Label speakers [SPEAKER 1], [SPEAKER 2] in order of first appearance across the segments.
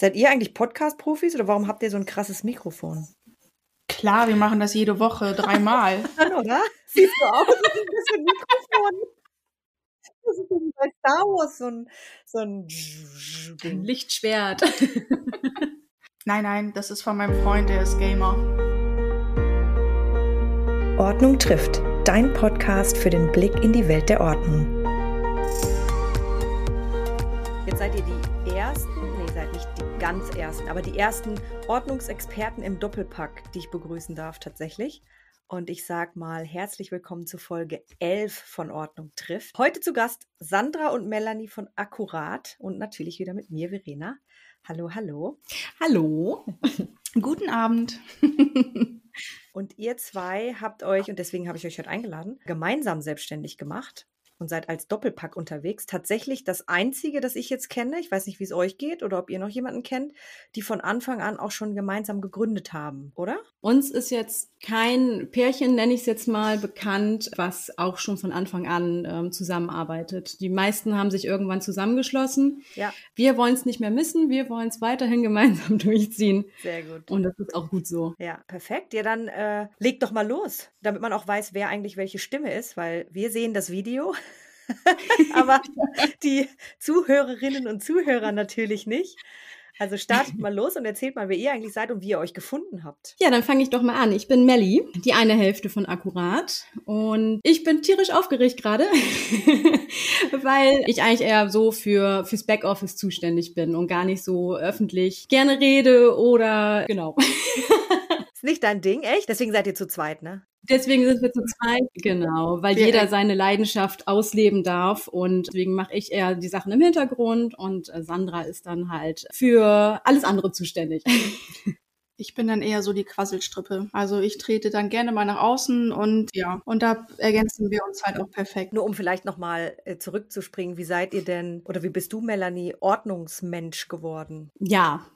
[SPEAKER 1] Seid ihr eigentlich Podcast-Profis oder warum habt ihr so ein krasses Mikrofon?
[SPEAKER 2] Klar, wir machen das jede Woche dreimal.
[SPEAKER 1] oder? Siehst du auch, das ist ein Mikrofon. Das ist wie bei Star Wars so ein, so ein.
[SPEAKER 2] Lichtschwert. nein, nein, das ist von meinem Freund, der ist Gamer.
[SPEAKER 3] Ordnung trifft. Dein Podcast für den Blick in die Welt der Ordnung.
[SPEAKER 1] Jetzt seid ihr die ganz Ersten, aber die ersten Ordnungsexperten im Doppelpack, die ich begrüßen darf tatsächlich. Und ich sag mal herzlich willkommen zu Folge 11 von Ordnung trifft. Heute zu Gast Sandra und Melanie von Akkurat und natürlich wieder mit mir, Verena. Hallo, hallo.
[SPEAKER 2] Hallo. Guten Abend.
[SPEAKER 1] und ihr zwei habt euch, und deswegen habe ich euch heute eingeladen, gemeinsam selbstständig gemacht und seid als Doppelpack unterwegs. Tatsächlich das einzige, das ich jetzt kenne, ich weiß nicht, wie es euch geht oder ob ihr noch jemanden kennt, die von Anfang an auch schon gemeinsam gegründet haben, oder?
[SPEAKER 2] Uns ist jetzt kein Pärchen, nenne ich es jetzt mal, bekannt, was auch schon von Anfang an ähm, zusammenarbeitet. Die meisten haben sich irgendwann zusammengeschlossen. Ja. Wir wollen es nicht mehr missen, wir wollen es weiterhin gemeinsam durchziehen.
[SPEAKER 1] Sehr gut.
[SPEAKER 2] Und das ist auch gut so.
[SPEAKER 1] Ja, perfekt. Ja, dann äh, legt doch mal los, damit man auch weiß, wer eigentlich welche Stimme ist, weil wir sehen das Video. aber die Zuhörerinnen und Zuhörer natürlich nicht. Also startet mal los und erzählt mal, wer ihr eigentlich seid und wie ihr euch gefunden habt.
[SPEAKER 2] Ja, dann fange ich doch mal an. Ich bin Melli, die eine Hälfte von Akkurat. Und ich bin tierisch aufgeregt gerade, weil ich eigentlich eher so für fürs Backoffice zuständig bin und gar nicht so öffentlich gerne rede oder genau.
[SPEAKER 1] Ist nicht dein Ding, echt? Deswegen seid ihr zu zweit, ne?
[SPEAKER 2] Deswegen sind wir zu zweit, genau, weil wir jeder seine Leidenschaft ausleben darf und deswegen mache ich eher die Sachen im Hintergrund und äh, Sandra ist dann halt für alles andere zuständig. Ich bin dann eher so die Quasselstrippe. Also ich trete dann gerne mal nach außen und ja, und da ergänzen wir uns halt auch perfekt.
[SPEAKER 1] Nur um vielleicht nochmal äh, zurückzuspringen, wie seid ihr denn oder wie bist du, Melanie, Ordnungsmensch geworden?
[SPEAKER 2] Ja,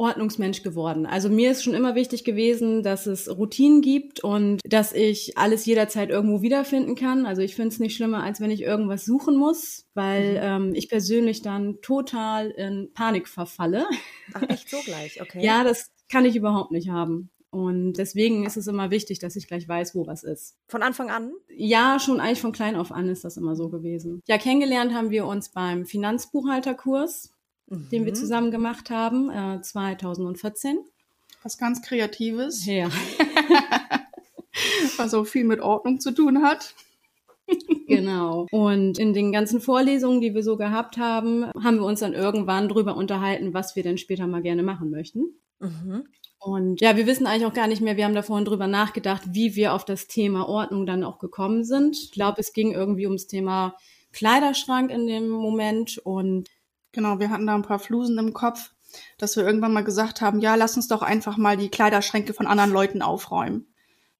[SPEAKER 2] Ordnungsmensch geworden. Also mir ist schon immer wichtig gewesen, dass es Routinen gibt und dass ich alles jederzeit irgendwo wiederfinden kann. Also ich finde es nicht schlimmer, als wenn ich irgendwas suchen muss, weil mhm. ähm, ich persönlich dann total in Panik verfalle.
[SPEAKER 1] Ach, echt so gleich, okay.
[SPEAKER 2] ja, das kann ich überhaupt nicht haben. Und deswegen ist es immer wichtig, dass ich gleich weiß, wo was ist.
[SPEAKER 1] Von Anfang an?
[SPEAKER 2] Ja, schon eigentlich von klein auf an ist das immer so gewesen. Ja, kennengelernt haben wir uns beim Finanzbuchhalterkurs mhm. den wir mhm. zusammen gemacht haben, äh, 2014.
[SPEAKER 4] Was ganz Kreatives.
[SPEAKER 2] Ja.
[SPEAKER 4] Was auch viel mit Ordnung zu tun hat.
[SPEAKER 2] genau. Und in den ganzen Vorlesungen, die wir so gehabt haben, haben wir uns dann irgendwann drüber unterhalten, was wir denn später mal gerne machen möchten. Mhm. Und ja, wir wissen eigentlich auch gar nicht mehr, wir haben da vorhin drüber nachgedacht, wie wir auf das Thema Ordnung dann auch gekommen sind. Ich glaube, es ging irgendwie ums Thema Kleiderschrank in dem Moment und
[SPEAKER 4] Genau, wir hatten da ein paar Flusen im Kopf, dass wir irgendwann mal gesagt haben, ja, lass uns doch einfach mal die Kleiderschränke von anderen Leuten aufräumen.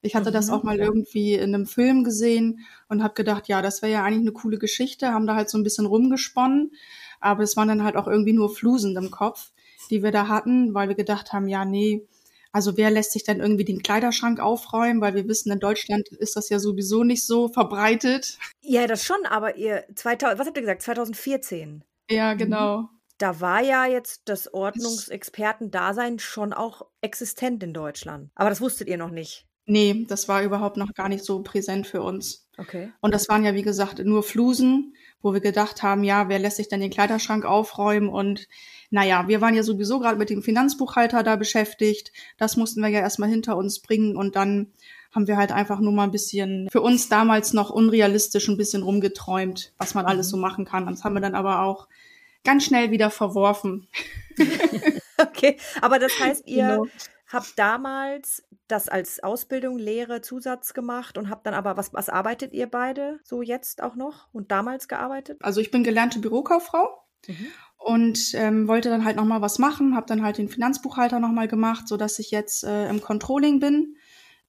[SPEAKER 4] Ich hatte mhm. das auch mal irgendwie in einem Film gesehen und habe gedacht, ja, das wäre ja eigentlich eine coole Geschichte, haben da halt so ein bisschen rumgesponnen, aber es waren dann halt auch irgendwie nur Flusen im Kopf, die wir da hatten, weil wir gedacht haben, ja, nee, also wer lässt sich dann irgendwie den Kleiderschrank aufräumen, weil wir wissen, in Deutschland ist das ja sowieso nicht so verbreitet.
[SPEAKER 1] Ja, das schon, aber ihr 2000, was habt ihr gesagt, 2014?
[SPEAKER 4] Ja, mhm. genau.
[SPEAKER 1] Da war ja jetzt das Ordnungsexperten-Dasein schon auch existent in Deutschland. Aber das wusstet ihr noch nicht.
[SPEAKER 4] Nee, das war überhaupt noch gar nicht so präsent für uns.
[SPEAKER 1] Okay.
[SPEAKER 4] Und das waren ja, wie gesagt, nur Flusen, wo wir gedacht haben, ja, wer lässt sich denn den Kleiderschrank aufräumen? Und naja, wir waren ja sowieso gerade mit dem Finanzbuchhalter da beschäftigt. Das mussten wir ja erstmal hinter uns bringen und dann haben wir halt einfach nur mal ein bisschen für uns damals noch unrealistisch ein bisschen rumgeträumt, was man alles mhm. so machen kann. Das haben wir dann aber auch ganz schnell wieder verworfen.
[SPEAKER 1] okay, aber das heißt, ihr genau. habt damals das als Ausbildung, Lehre, Zusatz gemacht und habt dann aber, was, was arbeitet ihr beide so jetzt auch noch und damals gearbeitet?
[SPEAKER 4] Also ich bin gelernte Bürokauffrau. Mhm. Und ähm, wollte dann halt noch mal was machen, habe dann halt den Finanzbuchhalter noch mal gemacht, so dass ich jetzt äh, im Controlling bin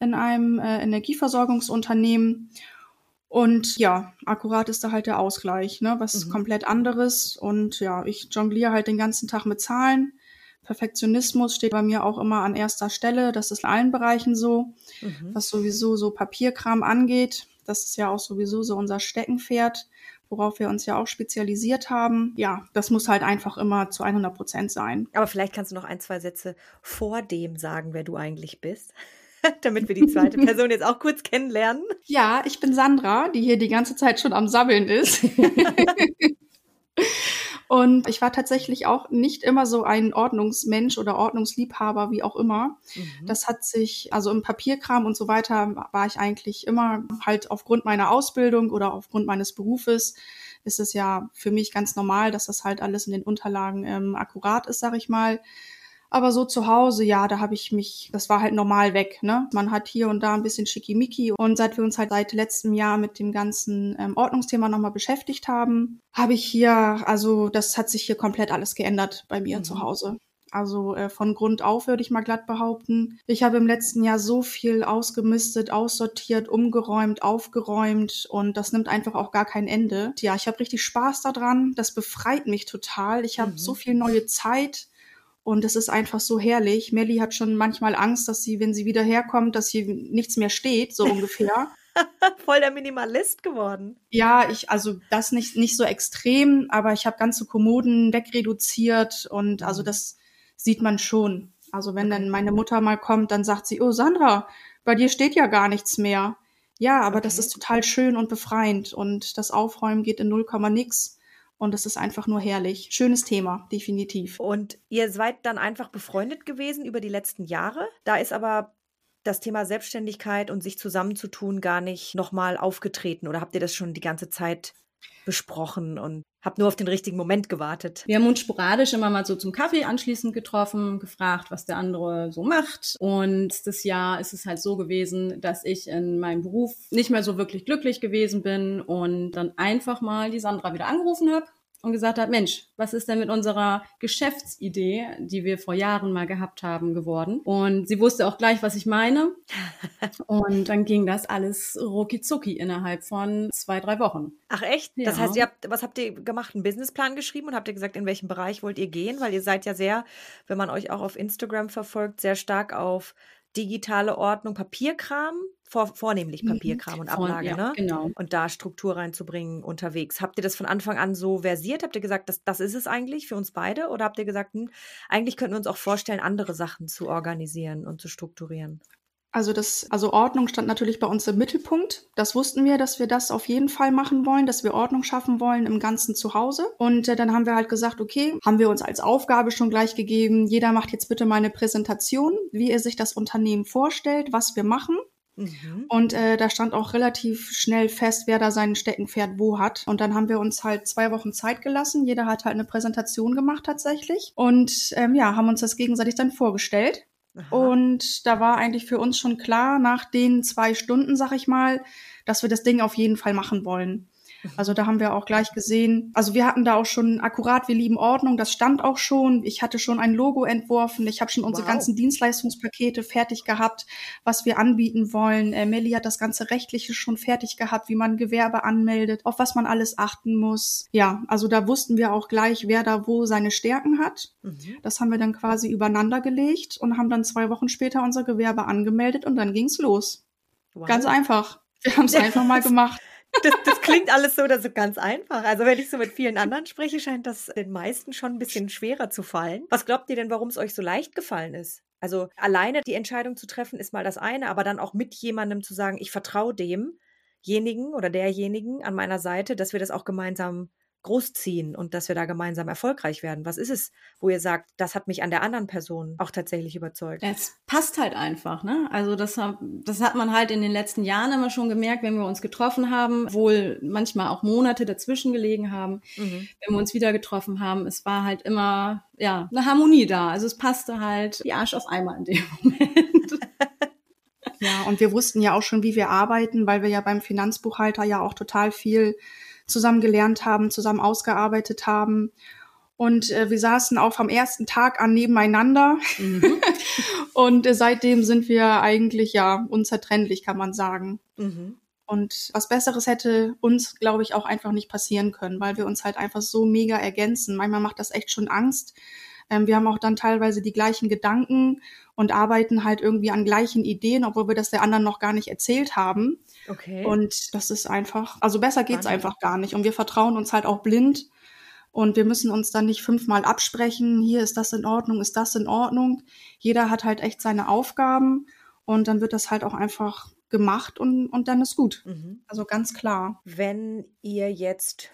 [SPEAKER 4] in einem äh, Energieversorgungsunternehmen. Und ja, akkurat ist da halt der Ausgleich, ne? Was mhm. komplett anderes. Und ja, ich jongliere halt den ganzen Tag mit Zahlen. Perfektionismus steht bei mir auch immer an erster Stelle. Das ist in allen Bereichen so. Mhm. Was sowieso so Papierkram angeht. Das ist ja auch sowieso so unser Steckenpferd, worauf wir uns ja auch spezialisiert haben. Ja, das muss halt einfach immer zu 100 Prozent sein.
[SPEAKER 1] Aber vielleicht kannst du noch ein, zwei Sätze vor dem sagen, wer du eigentlich bist. damit wir die zweite Person jetzt auch kurz kennenlernen.
[SPEAKER 4] Ja, ich bin Sandra, die hier die ganze Zeit schon am Sabbeln ist. Und ich war tatsächlich auch nicht immer so ein Ordnungsmensch oder Ordnungsliebhaber, wie auch immer. Mhm. Das hat sich, also im Papierkram und so weiter, war ich eigentlich immer halt aufgrund meiner Ausbildung oder aufgrund meines Berufes ist es ja für mich ganz normal, dass das halt alles in den Unterlagen ähm, akkurat ist, sag ich mal. Aber so zu Hause, ja, da habe ich mich, das war halt normal weg. Ne? Man hat hier und da ein bisschen Schickimicki. Und seit wir uns halt seit letztem Jahr mit dem ganzen ähm, Ordnungsthema nochmal beschäftigt haben, habe ich hier, also das hat sich hier komplett alles geändert bei mir mhm. zu Hause. Also äh, von Grund auf würde ich mal glatt behaupten. Ich habe im letzten Jahr so viel ausgemistet, aussortiert, umgeräumt, aufgeräumt und das nimmt einfach auch gar kein Ende. Ja, ich habe richtig Spaß daran. Das befreit mich total. Ich habe mhm. so viel neue Zeit und es ist einfach so herrlich. Melly hat schon manchmal Angst, dass sie, wenn sie wieder herkommt, dass hier nichts mehr steht, so ungefähr.
[SPEAKER 1] Voll der Minimalist geworden.
[SPEAKER 4] Ja, ich, also das nicht, nicht so extrem, aber ich habe ganze Kommoden wegreduziert und also mhm. das sieht man schon. Also wenn dann meine Mutter mal kommt, dann sagt sie, oh Sandra, bei dir steht ja gar nichts mehr. Ja, aber okay. das ist total schön und befreiend und das Aufräumen geht in 0, nix. Und es ist einfach nur herrlich. Schönes Thema, definitiv.
[SPEAKER 1] Und ihr seid dann einfach befreundet gewesen über die letzten Jahre. Da ist aber das Thema Selbstständigkeit und sich zusammenzutun gar nicht nochmal aufgetreten? Oder habt ihr das schon die ganze Zeit besprochen und habt nur auf den richtigen Moment gewartet.
[SPEAKER 2] Wir haben uns sporadisch immer mal so zum Kaffee anschließend getroffen, gefragt, was der andere so macht. Und das Jahr ist es halt so gewesen, dass ich in meinem Beruf nicht mehr so wirklich glücklich gewesen bin und dann einfach mal die Sandra wieder angerufen habe und gesagt hat, Mensch, was ist denn mit unserer Geschäftsidee, die wir vor Jahren mal gehabt haben, geworden? Und sie wusste auch gleich, was ich meine. Und dann ging das alles rucki zucki innerhalb von zwei, drei Wochen.
[SPEAKER 1] Ach echt? Ja. Das heißt, ihr habt, was habt ihr gemacht? Einen Businessplan geschrieben und habt ihr gesagt, in welchem Bereich wollt ihr gehen? Weil ihr seid ja sehr, wenn man euch auch auf Instagram verfolgt, sehr stark auf digitale Ordnung, Papierkram, vor, vornehmlich mhm. Papierkram und Ablage, ja, ne?
[SPEAKER 2] Genau.
[SPEAKER 1] Und da Struktur reinzubringen unterwegs. Habt ihr das von Anfang an so versiert? Habt ihr gesagt, das, das ist es eigentlich für uns beide? Oder habt ihr gesagt, hm, eigentlich könnten wir uns auch vorstellen, andere Sachen zu organisieren und zu strukturieren?
[SPEAKER 4] Also das, also Ordnung stand natürlich bei uns im Mittelpunkt. Das wussten wir, dass wir das auf jeden Fall machen wollen, dass wir Ordnung schaffen wollen im ganzen Zuhause. Und äh, dann haben wir halt gesagt, okay, haben wir uns als Aufgabe schon gleich gegeben, jeder macht jetzt bitte mal eine Präsentation, wie er sich das Unternehmen vorstellt, was wir machen. Mhm. Und äh, da stand auch relativ schnell fest, wer da sein Steckenpferd wo hat. Und dann haben wir uns halt zwei Wochen Zeit gelassen. Jeder hat halt eine Präsentation gemacht tatsächlich. Und ähm, ja, haben uns das gegenseitig dann vorgestellt. Aha. Und da war eigentlich für uns schon klar, nach den zwei Stunden, sag ich mal, dass wir das Ding auf jeden Fall machen wollen. Also da haben wir auch gleich gesehen, also wir hatten da auch schon akkurat, wir lieben Ordnung, das stand auch schon. Ich hatte schon ein Logo entworfen, ich habe schon unsere wow. ganzen Dienstleistungspakete fertig gehabt, was wir anbieten wollen. Äh, Melly hat das ganze Rechtliche schon fertig gehabt, wie man Gewerbe anmeldet, auf was man alles achten muss. Ja, also da wussten wir auch gleich, wer da wo seine Stärken hat. Mhm. Das haben wir dann quasi übereinander gelegt und haben dann zwei Wochen später unser Gewerbe angemeldet und dann ging's los. Wow. Ganz einfach. Wir haben es einfach mal gemacht
[SPEAKER 1] das, das klingt alles so so ganz einfach. Also wenn ich so mit vielen anderen spreche, scheint das den meisten schon ein bisschen schwerer zu fallen. Was glaubt ihr denn, warum es euch so leicht gefallen ist? Also alleine die Entscheidung zu treffen ist mal das eine, aber dann auch mit jemandem zu sagen, ich vertraue demjenigen oder derjenigen an meiner Seite, dass wir das auch gemeinsam großziehen und dass wir da gemeinsam erfolgreich werden? Was ist es, wo ihr sagt, das hat mich an der anderen Person auch tatsächlich überzeugt?
[SPEAKER 2] Es passt halt einfach, ne? Also das, das hat man halt in den letzten Jahren immer schon gemerkt, wenn wir uns getroffen haben, wohl manchmal auch Monate dazwischen gelegen haben, mhm. wenn wir uns wieder getroffen haben. Es war halt immer, ja, eine Harmonie da. Also es passte halt die Arsch auf einmal in dem Moment.
[SPEAKER 4] Ja, und wir wussten ja auch schon, wie wir arbeiten, weil wir ja beim Finanzbuchhalter ja auch total viel zusammen gelernt haben, zusammen ausgearbeitet haben. Und äh, wir saßen auch am ersten Tag an nebeneinander. Mhm. und äh, seitdem sind wir eigentlich ja unzertrennlich, kann man sagen. Mhm. Und was Besseres hätte uns, glaube ich, auch einfach nicht passieren können, weil wir uns halt einfach so mega ergänzen. Manchmal macht das echt schon Angst, Ähm, wir haben auch dann teilweise die gleichen Gedanken und arbeiten halt irgendwie an gleichen Ideen, obwohl wir das der anderen noch gar nicht erzählt haben. Okay. Und das ist einfach, also besser geht's Wahnsinn. einfach gar nicht. Und wir vertrauen uns halt auch blind. Und wir müssen uns dann nicht fünfmal absprechen, hier ist das in Ordnung, ist das in Ordnung. Jeder hat halt echt seine Aufgaben und dann wird das halt auch einfach gemacht und, und dann ist gut. Mhm. Also ganz klar.
[SPEAKER 1] Wenn ihr jetzt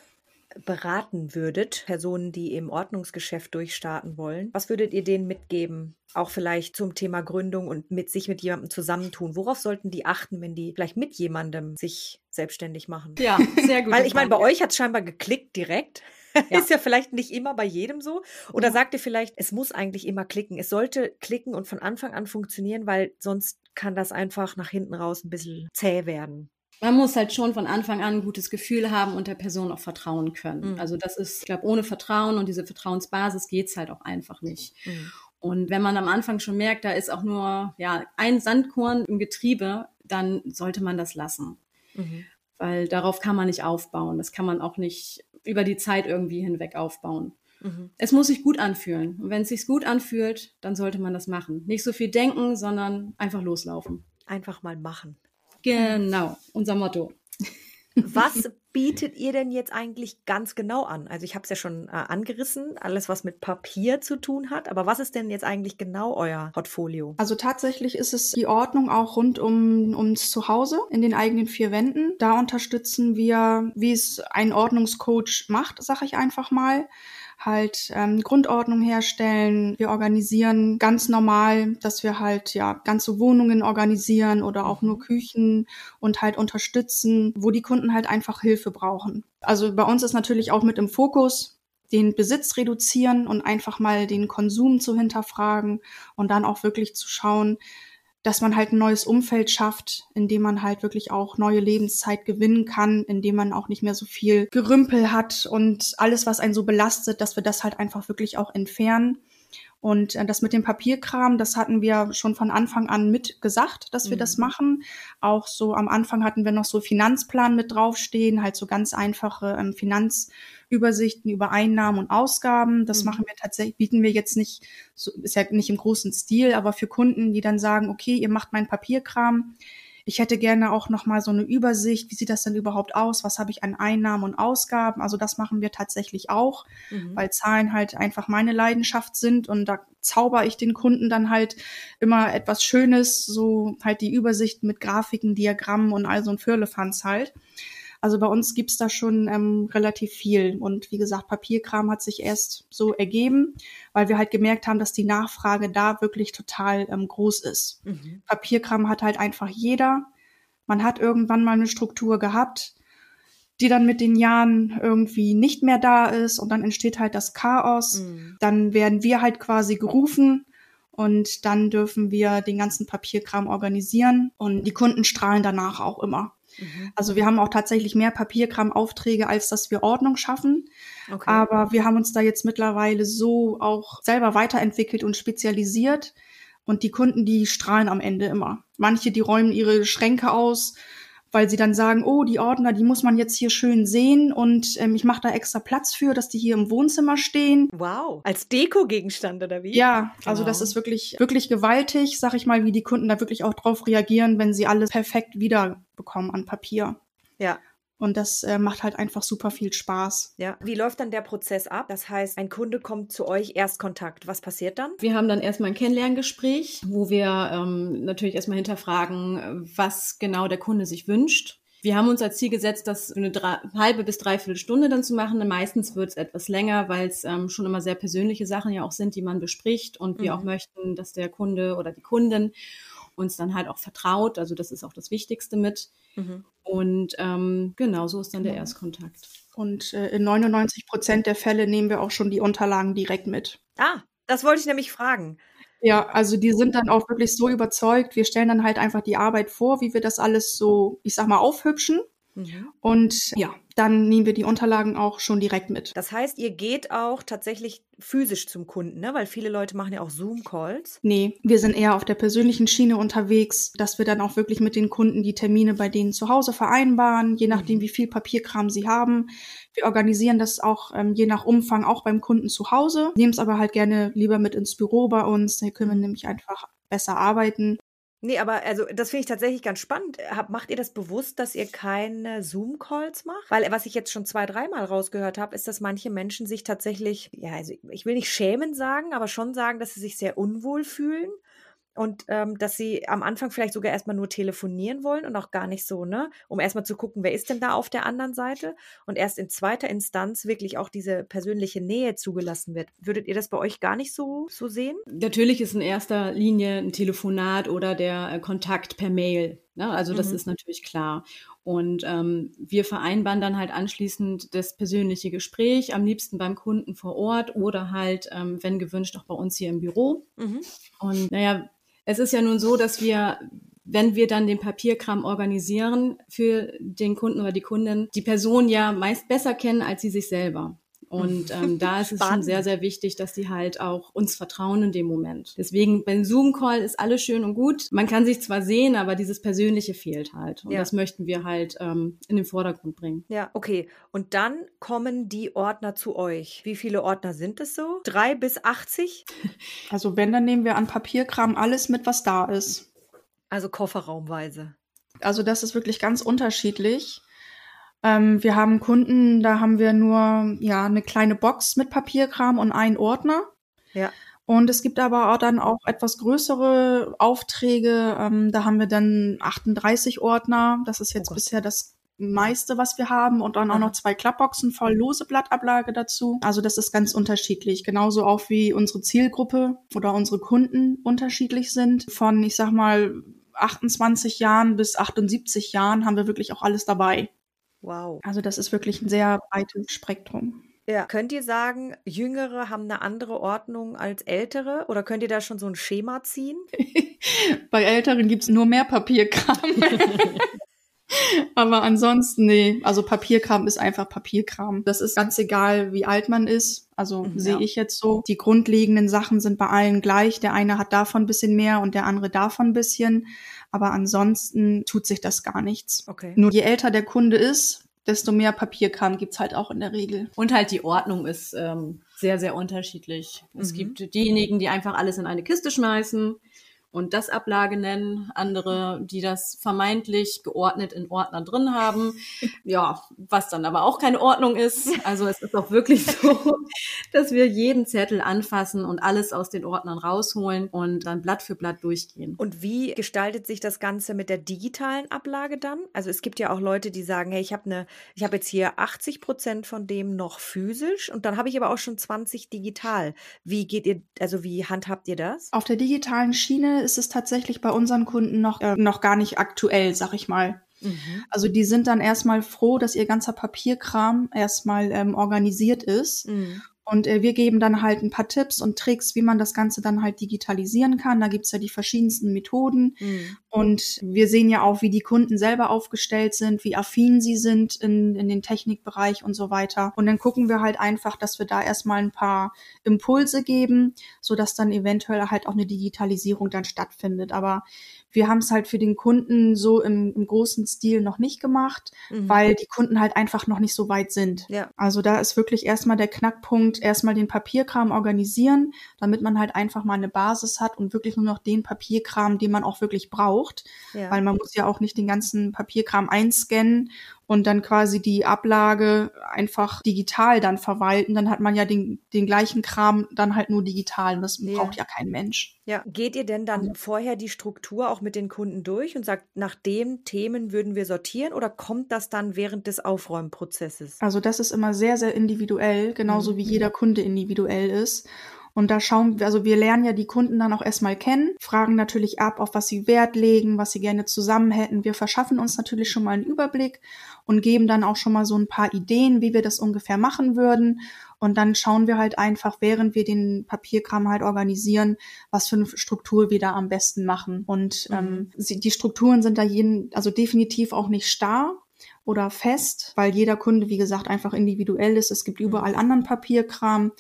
[SPEAKER 1] beraten würdet, Personen, die im Ordnungsgeschäft durchstarten wollen, was würdet ihr denen mitgeben? Auch vielleicht zum Thema Gründung und mit sich mit jemandem zusammentun. Worauf sollten die achten, wenn die vielleicht mit jemandem sich selbstständig machen?
[SPEAKER 2] Ja, sehr gut.
[SPEAKER 1] Weil ich meine, bei euch hat es scheinbar geklickt direkt. Ja. Ist ja vielleicht nicht immer bei jedem so. Oder ja. sagt ihr vielleicht, es muss eigentlich immer klicken. Es sollte klicken und von Anfang an funktionieren, weil sonst kann das einfach nach hinten raus ein bisschen zäh werden.
[SPEAKER 2] Man muss halt schon von Anfang an ein gutes Gefühl haben und der Person auch vertrauen können. Mhm. Also das ist, ich glaube, ohne Vertrauen und diese Vertrauensbasis geht's halt auch einfach nicht. Mhm. Und wenn man am Anfang schon merkt, da ist auch nur ja ein Sandkorn im Getriebe, dann sollte man das lassen. Mhm. Weil darauf kann man nicht aufbauen. Das kann man auch nicht über die Zeit irgendwie hinweg aufbauen. Mhm. Es muss sich gut anfühlen. Und wenn es sich gut anfühlt, dann sollte man das machen. Nicht so viel denken, sondern einfach loslaufen.
[SPEAKER 1] Einfach mal machen.
[SPEAKER 2] Genau, unser Motto.
[SPEAKER 1] Was bietet ihr denn jetzt eigentlich ganz genau an? Also ich habe es ja schon äh, angerissen, alles was mit Papier zu tun hat, aber was ist denn jetzt eigentlich genau euer Portfolio?
[SPEAKER 4] Also tatsächlich ist es die Ordnung auch rund um ums Zuhause in den eigenen vier Wänden. Da unterstützen wir, wie es ein Ordnungscoach macht, sage ich einfach mal halt ähm, Grundordnung herstellen. Wir organisieren ganz normal, dass wir halt ja ganze Wohnungen organisieren oder auch nur Küchen und halt unterstützen, wo die Kunden halt einfach Hilfe brauchen. Also bei uns ist natürlich auch mit im Fokus, den Besitz reduzieren und einfach mal den Konsum zu hinterfragen und dann auch wirklich zu schauen, dass man halt ein neues Umfeld schafft, in dem man halt wirklich auch neue Lebenszeit gewinnen kann, in dem man auch nicht mehr so viel Gerümpel hat und alles, was einen so belastet, dass wir das halt einfach wirklich auch entfernen. Und äh, das mit dem Papierkram, das hatten wir schon von Anfang an mit gesagt, dass wir mhm. das machen. Auch so am Anfang hatten wir noch so Finanzplan mit draufstehen, halt so ganz einfache ähm, Finanzübersichten über Einnahmen und Ausgaben. Das mhm. machen wir tatsächlich, bieten wir jetzt nicht, so, ist ja nicht im großen Stil, aber für Kunden, die dann sagen, okay, ihr macht meinen Papierkram ich hätte gerne auch noch mal so eine Übersicht, wie sieht das denn überhaupt aus? Was habe ich an Einnahmen und Ausgaben? Also das machen wir tatsächlich auch, mhm. weil Zahlen halt einfach meine Leidenschaft sind und da zauber ich den Kunden dann halt immer etwas Schönes, so halt die Übersicht mit Grafiken, Diagrammen und all so ein Firlefanz halt. Also bei uns gibt's da schon ähm, relativ viel. Und wie gesagt, Papierkram hat sich erst so ergeben, weil wir halt gemerkt haben, dass die Nachfrage da wirklich total ähm, groß ist. Mhm. Papierkram hat halt einfach jeder. Man hat irgendwann mal eine Struktur gehabt, die dann mit den Jahren irgendwie nicht mehr da ist und dann entsteht halt das Chaos. Mhm. Dann werden wir halt quasi gerufen und dann dürfen wir den ganzen Papierkram organisieren und die Kunden strahlen danach auch immer. Mhm. Also wir haben auch tatsächlich mehr Papierkram-Aufträge, als dass wir Ordnung schaffen. Okay. Aber wir haben uns da jetzt mittlerweile so auch selber weiterentwickelt und spezialisiert. Und die Kunden, die strahlen am Ende immer. Manche, die räumen ihre Schränke aus, weil sie dann sagen, oh, die Ordner, die muss man jetzt hier schön sehen und ähm, ich mache da extra Platz für, dass die hier im Wohnzimmer stehen.
[SPEAKER 1] Wow, als Deko-Gegenstand oder wie?
[SPEAKER 4] Ja, also wow. das ist wirklich, wirklich gewaltig, sag ich mal, wie die Kunden da wirklich auch drauf reagieren, wenn sie alles perfekt wiederbekommen an Papier.
[SPEAKER 1] Ja.
[SPEAKER 4] Und das äh, macht halt einfach super viel Spaß.
[SPEAKER 1] Ja. Wie läuft dann der Prozess ab? Das heißt, ein Kunde kommt zu euch, Erstkontakt. Was passiert dann?
[SPEAKER 2] Wir haben dann erstmal ein Kennenlerngespräch, wo wir ähm, natürlich erstmal hinterfragen, was genau der Kunde sich wünscht. Wir haben uns als Ziel gesetzt, das eine drei, halbe bis dreiviertel Stunde dann zu machen. Meistens wird es etwas länger, weil es ähm, schon immer sehr persönliche Sachen ja auch sind, die man bespricht und wir mhm. auch möchten, dass der Kunde oder die Kundin uns dann halt auch vertraut. Also das ist auch das Wichtigste mit. Mhm. Und ähm, genau, so ist dann der genau. Erstkontakt.
[SPEAKER 4] Und äh, in 99 Prozent der Fälle nehmen wir auch schon die Unterlagen direkt mit.
[SPEAKER 1] Ah, das wollte ich nämlich fragen.
[SPEAKER 4] Ja, also die sind dann auch wirklich so überzeugt. Wir stellen dann halt einfach die Arbeit vor, wie wir das alles so, ich sag mal, aufhübschen. Mhm. Und ja, dann nehmen wir die Unterlagen auch schon direkt mit.
[SPEAKER 1] Das heißt, ihr geht auch tatsächlich physisch zum Kunden, ne? Weil viele Leute machen ja auch Zoom-Calls.
[SPEAKER 4] Nee, wir sind eher auf der persönlichen Schiene unterwegs, dass wir dann auch wirklich mit den Kunden die Termine bei denen zu Hause vereinbaren, je nachdem, mhm. wie viel Papierkram sie haben. Wir organisieren das auch ähm, je nach Umfang auch beim Kunden zu Hause, nehmen es aber halt gerne lieber mit ins Büro bei uns. Da können wir nämlich einfach besser arbeiten.
[SPEAKER 1] Nee, aber also das finde ich tatsächlich ganz spannend. Hab, macht ihr das bewusst, dass ihr keine Zoom-Calls macht? Weil was ich jetzt schon zwei, dreimal rausgehört habe, ist, dass manche Menschen sich tatsächlich, ja, also ich will nicht schämen sagen, aber schon sagen, dass sie sich sehr unwohl fühlen und ähm, dass sie am Anfang vielleicht sogar erstmal nur telefonieren wollen und auch gar nicht so, ne, um erstmal zu gucken, wer ist denn da auf der anderen Seite und erst in zweiter Instanz wirklich auch diese persönliche Nähe zugelassen wird. Würdet ihr das bei euch gar nicht so, so sehen?
[SPEAKER 2] Natürlich ist in erster Linie ein Telefonat oder der äh, Kontakt per Mail. Ne? Also das mhm. ist natürlich klar. Und ähm, wir vereinbaren dann halt anschließend das persönliche Gespräch, am liebsten beim Kunden vor Ort oder halt, ähm, wenn gewünscht, auch bei uns hier im Büro. Mhm. Und naja, es ist ja nun so, dass wir wenn wir dann den Papierkram organisieren für den Kunden oder die Kundin, die Person ja meist besser kennen als sie sich selber. Und ähm, da ist es schon sehr, sehr wichtig, dass die halt auch uns vertrauen in dem Moment. Deswegen beim Zoom-Call ist alles schön und gut. Man kann sich zwar sehen, aber dieses Persönliche fehlt halt. Und ja. das möchten wir halt ähm, in den Vordergrund bringen.
[SPEAKER 1] Ja, okay. Und dann kommen die Ordner zu euch. Wie viele Ordner sind es so? Drei bis 80?
[SPEAKER 4] Also wenn, dann nehmen wir an Papierkram alles mit, was da ist.
[SPEAKER 1] Also kofferraumweise.
[SPEAKER 4] Also das ist wirklich ganz unterschiedlich. Ähm, wir haben Kunden, da haben wir nur ja eine kleine Box mit Papierkram und einen Ordner. Ja. Und es gibt aber auch dann auch etwas größere Aufträge. Ähm, da haben wir dann 38 Ordner. Das ist jetzt oh bisher das meiste, was wir haben. Und dann auch noch zwei Klappboxen voll lose Blattablage dazu. Also das ist ganz unterschiedlich. Genauso auch wie unsere Zielgruppe oder unsere Kunden unterschiedlich sind. Von, ich sag mal, 28 Jahren bis 78 Jahren haben wir wirklich auch alles dabei. Wow. Also das ist wirklich ein sehr breites Spektrum.
[SPEAKER 1] Ja, könnt ihr sagen, Jüngere haben eine andere Ordnung als Ältere? Oder könnt ihr da schon so ein Schema ziehen?
[SPEAKER 4] Bei Älteren gibt es nur mehr Papierkram. Aber ansonsten, nee, also Papierkram ist einfach Papierkram. Das ist ganz egal, wie alt man ist. Also mhm, sehe ja. ich jetzt so. Die grundlegenden Sachen sind bei allen gleich. Der eine hat davon ein bisschen mehr und der andere davon ein bisschen. Aber ansonsten tut sich das gar nichts. Okay. Nur je älter der Kunde ist, desto mehr Papierkram gibt's halt auch in der Regel.
[SPEAKER 2] Und halt die Ordnung ist ähm, sehr, sehr unterschiedlich. Mhm. Es gibt diejenigen, die einfach alles in eine Kiste schmeißen und das Ablage nennen, andere, die das vermeintlich geordnet in Ordner drin haben. Ja, was dann aber auch keine Ordnung ist. Also es ist auch wirklich so, dass wir jeden Zettel anfassen und alles aus den Ordnern rausholen und dann Blatt für Blatt durchgehen.
[SPEAKER 1] Und wie gestaltet sich das Ganze mit der digitalen Ablage dann? Also es gibt ja auch Leute, die sagen, hey, ich habe eine, ich habe jetzt hier 80 Prozent von dem noch physisch und dann habe ich aber auch schon 20 digital. Wie geht ihr, also wie handhabt ihr das?
[SPEAKER 4] Auf der digitalen Schiene ist es tatsächlich bei unseren Kunden noch, äh, noch gar nicht aktuell, sag ich mal. Mhm. Also die sind dann erstmal froh, dass ihr ganzer Papierkram erstmal ähm, organisiert ist. Mhm. Und äh, wir geben dann halt ein paar Tipps und Tricks, wie man das Ganze dann halt digitalisieren kann. Da gibt's ja die verschiedensten Methoden. Mhm. Und wir sehen ja auch, wie die Kunden selber aufgestellt sind, wie affin sie sind in, in den Technikbereich und so weiter. Und dann gucken wir halt einfach, dass wir da erstmal ein paar Impulse geben, so dass dann eventuell halt auch eine Digitalisierung dann stattfindet. Aber wir haben es halt für den Kunden so im, im großen Stil noch nicht gemacht, mhm. weil die Kunden halt einfach noch nicht so weit sind. Ja. Also da ist wirklich erstmal der Knackpunkt, erstmal den Papierkram organisieren, damit man halt einfach mal eine Basis hat und wirklich nur noch den Papierkram, den man auch wirklich braucht. Ja. Weil man muss ja auch nicht den ganzen Papierkram einscannen und dann quasi die Ablage einfach digital dann verwalten, dann hat man ja den, den gleichen Kram dann halt nur digital und das ja. braucht ja kein Mensch.
[SPEAKER 1] Ja, geht ihr denn dann vorher die Struktur auch mit den Kunden durch und sagt, nach dem Themen würden wir sortieren oder kommt das dann während des Aufräumprozesses?
[SPEAKER 4] Also das ist immer sehr, sehr individuell, genauso mhm. wie jeder Kunde individuell ist. Und da schauen wir, also wir lernen ja die Kunden dann auch erstmal kennen, fragen natürlich ab, auf was sie Wert legen, was sie gerne zusammen hätten. Wir verschaffen uns natürlich schon mal einen Überblick und geben dann auch schon mal so ein paar Ideen, wie wir das ungefähr machen würden. Und dann schauen wir halt einfach, während wir den Papierkram halt organisieren, was für eine Struktur wir da am besten machen. Und mhm. ähm, die Strukturen sind da jeden, also definitiv auch nicht starr. oder fest, weil jeder Kunde, wie gesagt, einfach individuell ist. Es gibt überall anderen Papierkram.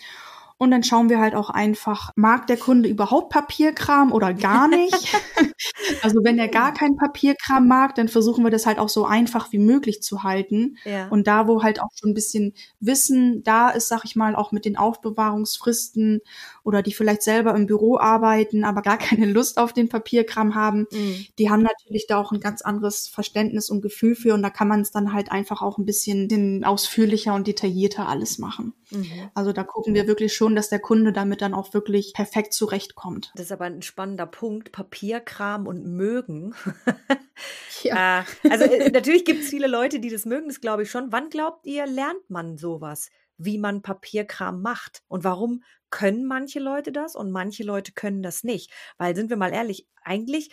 [SPEAKER 4] Und dann schauen wir halt auch einfach, mag der Kunde überhaupt Papierkram oder gar nicht? also wenn er gar keinen Papierkram mag, dann versuchen wir das halt auch so einfach wie möglich zu halten. Ja. Und da, wo halt auch schon ein bisschen Wissen da ist, sag ich mal, auch mit den Aufbewahrungsfristen oder die vielleicht selber im Büro arbeiten, aber gar keine Lust auf den Papierkram haben, mhm. die haben natürlich da auch ein ganz anderes Verständnis und Gefühl für. Und da kann man es dann halt einfach auch ein bisschen ausführlicher und detaillierter alles machen. Mhm. Also da gucken wir wirklich schon, dass der Kunde damit dann auch wirklich perfekt zurechtkommt.
[SPEAKER 1] Das ist aber ein spannender Punkt. Papierkram und mögen. ja. Äh, also äh, natürlich gibt es viele Leute, die das mögen, das glaube ich schon. Wann glaubt ihr, lernt man sowas? wie man Papierkram macht. Und warum können manche Leute das und manche Leute können das nicht? Weil, sind wir mal ehrlich, eigentlich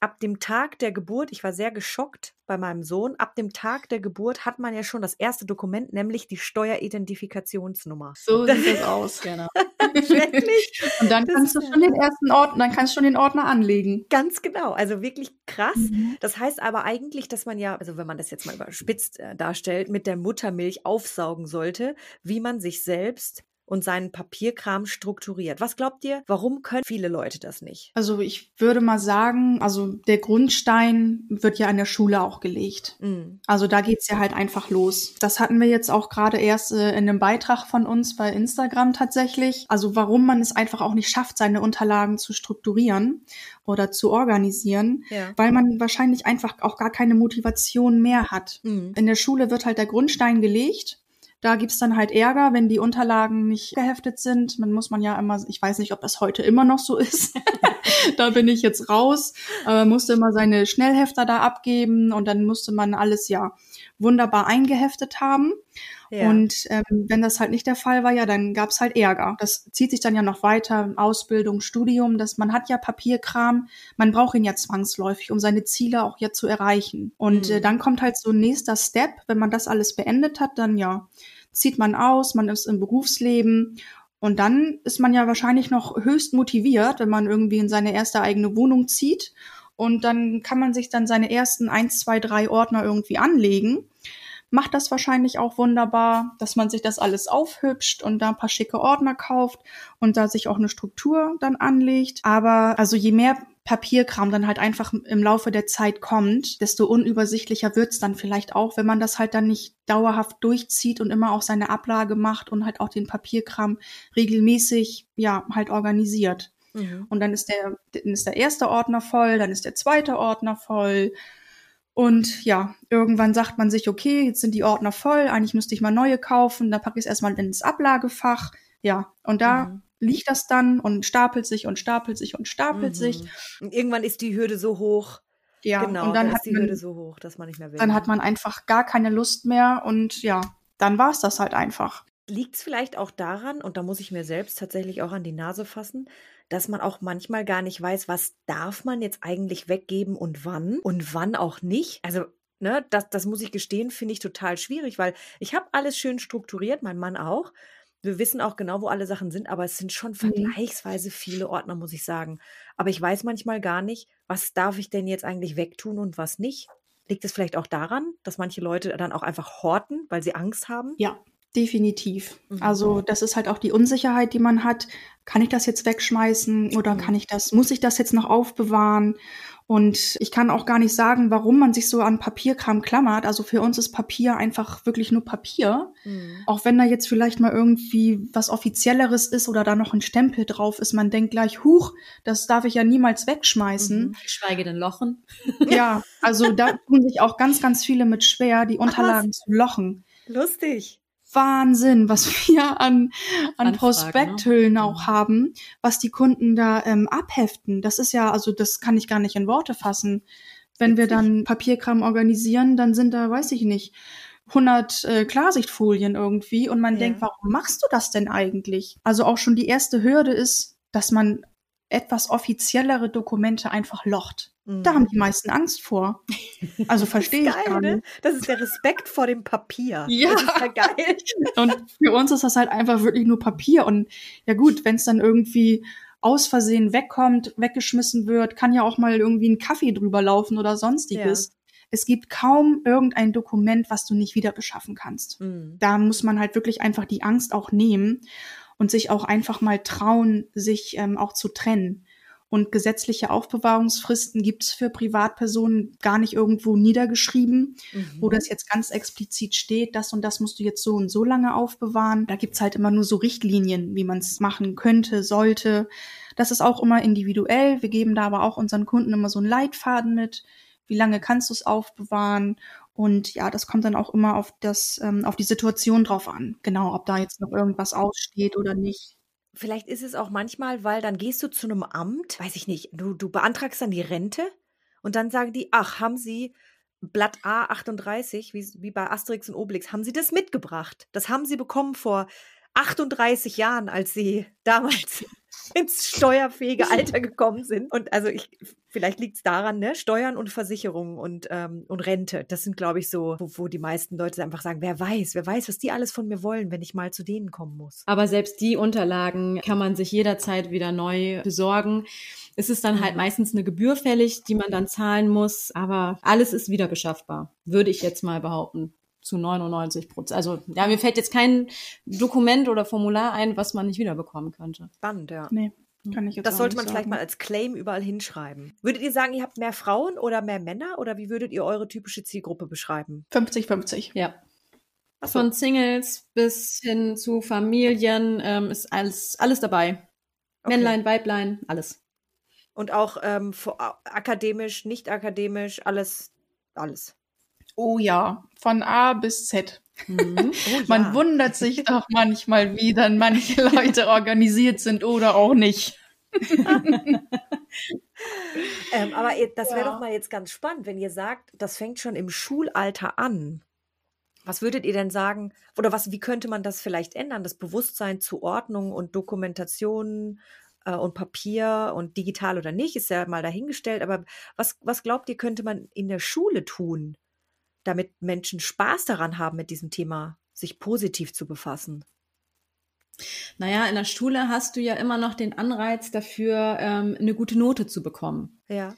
[SPEAKER 1] ab dem Tag der Geburt, ich war sehr geschockt bei meinem Sohn, ab dem Tag der Geburt hat man ja schon das erste Dokument, nämlich die Steueridentifikationsnummer.
[SPEAKER 4] So sieht das aus, genau. Und dann das kannst du schon den ersten Ordner, dann kannst du schon den Ordner anlegen.
[SPEAKER 1] Ganz genau, also wirklich krass. Mhm. Das heißt aber eigentlich, dass man ja, also wenn man das jetzt mal überspitzt äh, darstellt, mit der Muttermilch aufsaugen sollte, wie man sich selbst und seinen Papierkram strukturiert. Was glaubt ihr, warum können viele Leute das nicht?
[SPEAKER 4] Also ich würde mal sagen, also der Grundstein wird ja an der Schule auch gelegt. Mhm. Also da geht's ja halt einfach los. Das hatten wir jetzt auch gerade erst äh, in einem Beitrag von uns bei Instagram tatsächlich. Also warum man es einfach auch nicht schafft, seine Unterlagen zu strukturieren oder zu organisieren, ja. weil man wahrscheinlich einfach auch gar keine Motivation mehr hat. Mhm. In der Schule wird halt der Grundstein gelegt da gibt's dann halt Ärger, wenn die Unterlagen nicht geheftet sind. Man muss man ja immer, ich weiß nicht, ob das heute immer noch so ist. da bin ich jetzt raus. Aber musste immer seine Schnellhefter da abgeben und dann musste man alles ja wunderbar eingeheftet haben. Ja. Und ähm, wenn das halt nicht der Fall war, ja, dann gab's halt Ärger. Das zieht sich dann ja noch weiter, Ausbildung, Studium, dass man hat ja Papierkram, man braucht ihn ja zwangsläufig, um seine Ziele auch ja zu erreichen. Und äh, mhm. äh, dann kommt halt so ein nächster Step, wenn man das alles beendet hat, dann ja, zieht man aus, man ist im Berufsleben und dann ist man ja wahrscheinlich noch höchst motiviert, wenn man irgendwie in seine erste eigene Wohnung zieht. Und dann kann man sich dann seine ersten eins, zwei, drei Ordner irgendwie anlegen. Macht das wahrscheinlich auch wunderbar, dass man sich das alles aufhübscht und da ein paar schicke Ordner kauft und da sich auch eine Struktur dann anlegt. Aber also je mehr Papierkram dann halt einfach im Laufe der Zeit kommt, desto unübersichtlicher wird's dann vielleicht auch, wenn man das halt dann nicht dauerhaft durchzieht und immer auch seine Ablage macht und halt auch den Papierkram regelmäßig ja halt organisiert. Mhm. Und dann ist der, dann ist der erste Ordner voll, dann ist der zweite Ordner voll. Und ja, irgendwann sagt man sich, okay, jetzt sind die Ordner voll, eigentlich müsste ich mal neue kaufen, dann packe ich es erstmal ins Ablagefach. Ja, und da mhm liegt das dann und stapelt sich und stapelt sich und stapelt mhm. sich.
[SPEAKER 1] Und irgendwann ist die Hürde so hoch.
[SPEAKER 4] Ja,
[SPEAKER 1] genau,
[SPEAKER 4] und dann,
[SPEAKER 1] dann
[SPEAKER 4] hat
[SPEAKER 1] die man, Hürde so hoch, dass man nicht mehr will.
[SPEAKER 4] Dann hat man einfach gar keine Lust mehr und ja, dann war es das halt einfach.
[SPEAKER 1] Liegt es vielleicht auch daran, und da muss ich mir selbst tatsächlich auch an die Nase fassen, dass man auch manchmal gar nicht weiß, was darf man jetzt eigentlich weggeben und wann und wann auch nicht. Also Ne, das, das muss ich gestehen, finde ich total schwierig, weil ich habe alles schön strukturiert, mein Mann auch. Wir wissen auch genau, wo alle Sachen sind, aber es sind schon mhm. vergleichsweise viele Ordner, muss ich sagen. Aber ich weiß manchmal gar nicht, was darf ich denn jetzt eigentlich wegtun und was nicht. Liegt es vielleicht auch daran, dass manche Leute dann auch einfach horten, weil sie Angst haben?
[SPEAKER 4] Ja, definitiv. Mhm. Also das ist halt auch die Unsicherheit, die man hat. Kann ich das jetzt wegschmeißen oder mhm. kann ich das, muss ich das jetzt noch aufbewahren? Und ich kann auch gar nicht sagen, warum man sich so an Papierkram klammert. Also für uns ist Papier einfach wirklich nur Papier. Mhm. Auch wenn da jetzt vielleicht mal irgendwie was Offizielleres ist oder da noch ein Stempel drauf ist, man denkt gleich, huch, das darf ich ja niemals wegschmeißen.
[SPEAKER 2] Mhm. Schweige denn lochen.
[SPEAKER 4] Ja, also da tun sich auch ganz, ganz viele mit schwer, die Unterlagen Ach, zu lochen.
[SPEAKER 1] Lustig.
[SPEAKER 4] Wahnsinn, was wir an, an ne? Prospekthüllen ne? auch haben, was die Kunden da ähm, abheften. Das ist ja, also das kann ich gar nicht in Worte fassen. Wenn wir dann Papierkram organisieren, dann sind da, weiß ich nicht, 100 äh, Klarsichtfolien irgendwie und man ja. denkt, warum machst du das denn eigentlich? Also auch schon die erste Hürde ist, dass man etwas offiziellere Dokumente einfach locht. Da haben die meisten Angst vor. Also verstehe ich gar ne?
[SPEAKER 1] Das ist der Respekt vor dem Papier.
[SPEAKER 4] Ja. Das ist ja geil. Und für uns ist das halt einfach wirklich nur Papier. Und ja gut, wenn es dann irgendwie aus Versehen wegkommt, weggeschmissen wird, kann ja auch mal irgendwie ein Kaffee drüber laufen oder sonstiges. Ja. es gibt kaum irgendein Dokument, was du nicht wieder beschaffen kannst. Mhm. Da muss man halt wirklich einfach die Angst auch nehmen und sich auch einfach mal trauen, sich ähm, auch zu trennen. Und gesetzliche Aufbewahrungsfristen gibt es für Privatpersonen gar nicht irgendwo niedergeschrieben, mhm. wo das jetzt ganz explizit steht, das und das musst du jetzt so und so lange aufbewahren. Da gibt's halt immer nur so Richtlinien, wie man es machen könnte, sollte. Das ist auch immer individuell. Wir geben da aber auch unseren Kunden immer so einen Leitfaden mit. Wie lange kannst du es aufbewahren? Und ja, das kommt dann auch immer auf das, ähm, auf die Situation drauf an. Genau, ob da jetzt noch irgendwas aussteht oder nicht.
[SPEAKER 1] Vielleicht ist es auch manchmal, weil dann gehst du zu einem Amt, weiß ich nicht, du, du beantragst dann die Rente und dann sagen die, ach, haben Sie Blatt A38, wie, wie bei Asterix und Obelix, haben Sie das mitgebracht? Das haben Sie bekommen vor 38 Jahren, als Sie damals ins steuerfähige Alter gekommen sind. Und also ich, vielleicht liegt es daran, ne? Steuern und Versicherungen und, ähm, und Rente. Das sind, glaube ich, so, wo, wo die meisten Leute einfach sagen, wer weiß, wer weiß, was die alles von mir wollen, wenn ich mal zu denen kommen muss.
[SPEAKER 2] Aber selbst die Unterlagen kann man sich jederzeit wieder neu besorgen. Es ist dann halt mhm. meistens eine Gebühr fällig, die man dann zahlen muss, aber alles ist wieder beschaffbar, würde ich jetzt mal behaupten zu 99 Prozent. Also ja, mir fällt jetzt kein Dokument oder Formular ein, was man nicht wiederbekommen könnte.
[SPEAKER 1] Spannend, ja.
[SPEAKER 4] Nee. Kann ich jetzt
[SPEAKER 1] das sollte man vielleicht mal als Claim überall hinschreiben. Würdet ihr sagen, ihr habt mehr Frauen oder mehr Männer oder wie würdet ihr eure typische Zielgruppe beschreiben?
[SPEAKER 4] 50-50.
[SPEAKER 2] Ja. So. Von Singles bis hin zu Familien ähm, ist alles, alles dabei. Okay. Männlein, Weiblein, alles.
[SPEAKER 1] Und auch ähm, akademisch, nicht akademisch, alles, alles.
[SPEAKER 4] Oh ja, von A bis Z. Mhm. Oh, Man ja. wundert sich doch manchmal, wie dann manche Leute organisiert sind oder auch nicht.
[SPEAKER 1] ähm, aber das wäre ja. doch mal jetzt ganz spannend, wenn ihr sagt, das fängt schon im Schulalter an. Was würdet ihr denn sagen, oder was, wie könnte man das vielleicht ändern, das Bewusstsein zu Ordnung und Dokumentation äh, und Papier und digital oder nicht, ist ja mal dahingestellt, aber was, was glaubt ihr, könnte man in der Schule tun, damit Menschen Spaß daran haben, mit diesem Thema sich positiv zu befassen?
[SPEAKER 2] Naja, in der Schule hast du ja immer noch den Anreiz dafür, ähm, eine gute Note zu bekommen.
[SPEAKER 1] Ja.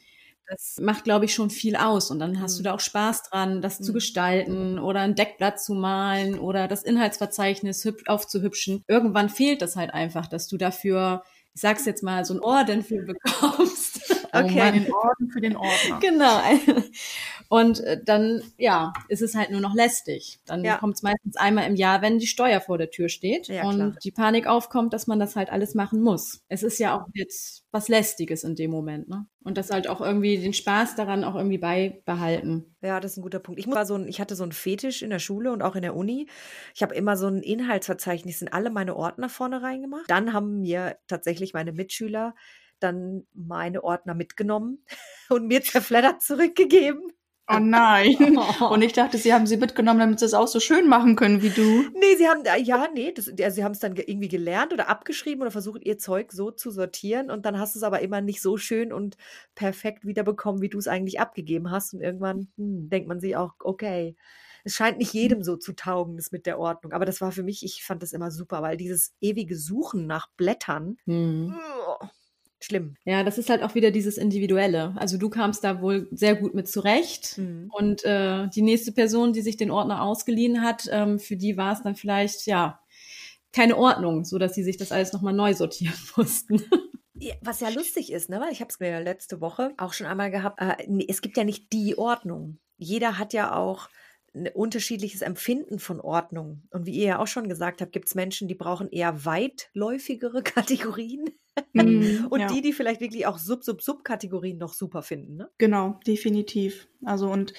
[SPEAKER 2] Das macht, glaube ich, schon viel aus. Und dann hast mhm. du da auch Spaß dran, das mhm. zu gestalten oder ein Deckblatt zu malen oder das Inhaltsverzeichnis aufzuhübschen. Irgendwann fehlt das halt einfach, dass du dafür, ich sag's jetzt mal, so ein Orden für bekommst.
[SPEAKER 4] Okay. Oh den Orden für den Ordner.
[SPEAKER 2] Genau. Und äh, dann, ja, ist es halt nur noch lästig. Dann ja. kommt es meistens einmal im Jahr, wenn die Steuer vor der Tür steht ja, und klar. die Panik aufkommt, dass man das halt alles machen muss. Es ist ja auch jetzt was Lästiges in dem Moment, ne? Und das halt auch irgendwie den Spaß daran auch irgendwie beibehalten.
[SPEAKER 1] Ja, das ist ein guter Punkt. Ich, muss so ein, ich hatte so einen Fetisch in der Schule und auch in der Uni. Ich habe immer so ein Inhaltsverzeichnis in alle meine Ordner vorne reingemacht. Dann haben mir tatsächlich meine Mitschüler dann meine Ordner mitgenommen und mir zerfleddert zurückgegeben.
[SPEAKER 4] Oh nein. Und ich dachte, sie haben sie mitgenommen, damit sie es auch so schön machen können wie du.
[SPEAKER 1] Nee, sie haben, ja, nee, das, also sie haben es dann irgendwie gelernt oder abgeschrieben oder versucht, ihr Zeug so zu sortieren. Und dann hast du es aber immer nicht so schön und perfekt wiederbekommen, wie du es eigentlich abgegeben hast. Und irgendwann hm, denkt man sich auch, okay, es scheint nicht jedem so zu taugen, das mit der Ordnung. Aber das war für mich, ich fand das immer super, weil dieses ewige Suchen nach Blättern, mhm schlimm.
[SPEAKER 2] Ja, das ist halt auch wieder dieses Individuelle. Also du kamst da wohl sehr gut mit zurecht. Mhm. Und äh, die nächste Person, die sich den Ordner ausgeliehen hat, ähm, für die war es dann vielleicht, ja, keine Ordnung, so dass sie sich das alles nochmal neu sortieren mussten.
[SPEAKER 1] Was ja lustig ist, ne? weil ich habe es mir letzte Woche auch schon einmal gehabt. Äh, es gibt ja nicht die Ordnung. Jeder hat ja auch ein unterschiedliches Empfinden von Ordnung. Und wie ihr ja auch schon gesagt habt, gibt es Menschen, die brauchen eher weitläufigere Kategorien. Mm, und ja. die, die vielleicht wirklich auch Sub-Sub-Sub-Kategorien noch super finden. Ne?
[SPEAKER 4] Genau, definitiv. Also und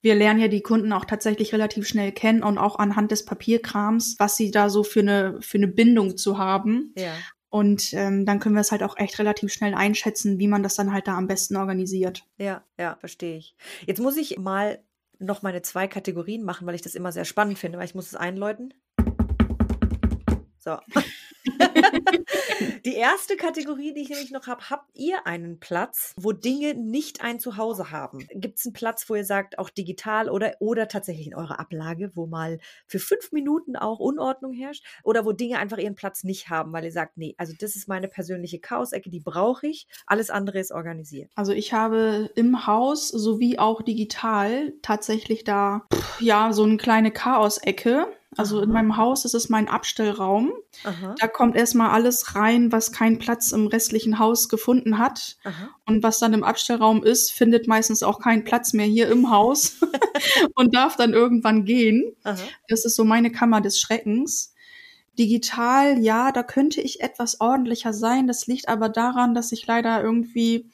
[SPEAKER 4] wir lernen ja die Kunden auch tatsächlich relativ schnell kennen und auch anhand des Papierkrams, was sie da so für eine, für eine Bindung zu haben.
[SPEAKER 1] Ja.
[SPEAKER 4] Und ähm, dann können wir es halt auch echt relativ schnell einschätzen, wie man das dann halt da am besten organisiert.
[SPEAKER 1] Ja, ja, verstehe ich. Jetzt muss ich mal noch meine zwei Kategorien machen, weil ich das immer sehr spannend finde, weil ich muss es einläuten. So. die erste Kategorie, die ich nämlich noch habe, habt ihr einen Platz, wo Dinge nicht ein Zuhause haben? Gibt es einen Platz, wo ihr sagt, auch digital oder, oder tatsächlich in eurer Ablage, wo mal für fünf Minuten auch Unordnung herrscht? Oder wo Dinge einfach ihren Platz nicht haben, weil ihr sagt, nee, also das ist meine persönliche Chaosecke, die brauche ich, alles andere ist organisiert.
[SPEAKER 4] Also ich habe im Haus sowie auch digital tatsächlich da, ja, so eine kleine Chaosecke also Aha. in meinem Haus ist es mein Abstellraum. Aha. Da kommt erstmal alles rein, was keinen Platz im restlichen Haus gefunden hat. Aha. Und was dann im Abstellraum ist, findet meistens auch keinen Platz mehr hier im Haus und darf dann irgendwann gehen. Das ist so meine Kammer des Schreckens. Digital, ja, da könnte ich etwas ordentlicher sein. Das liegt aber daran, dass ich leider irgendwie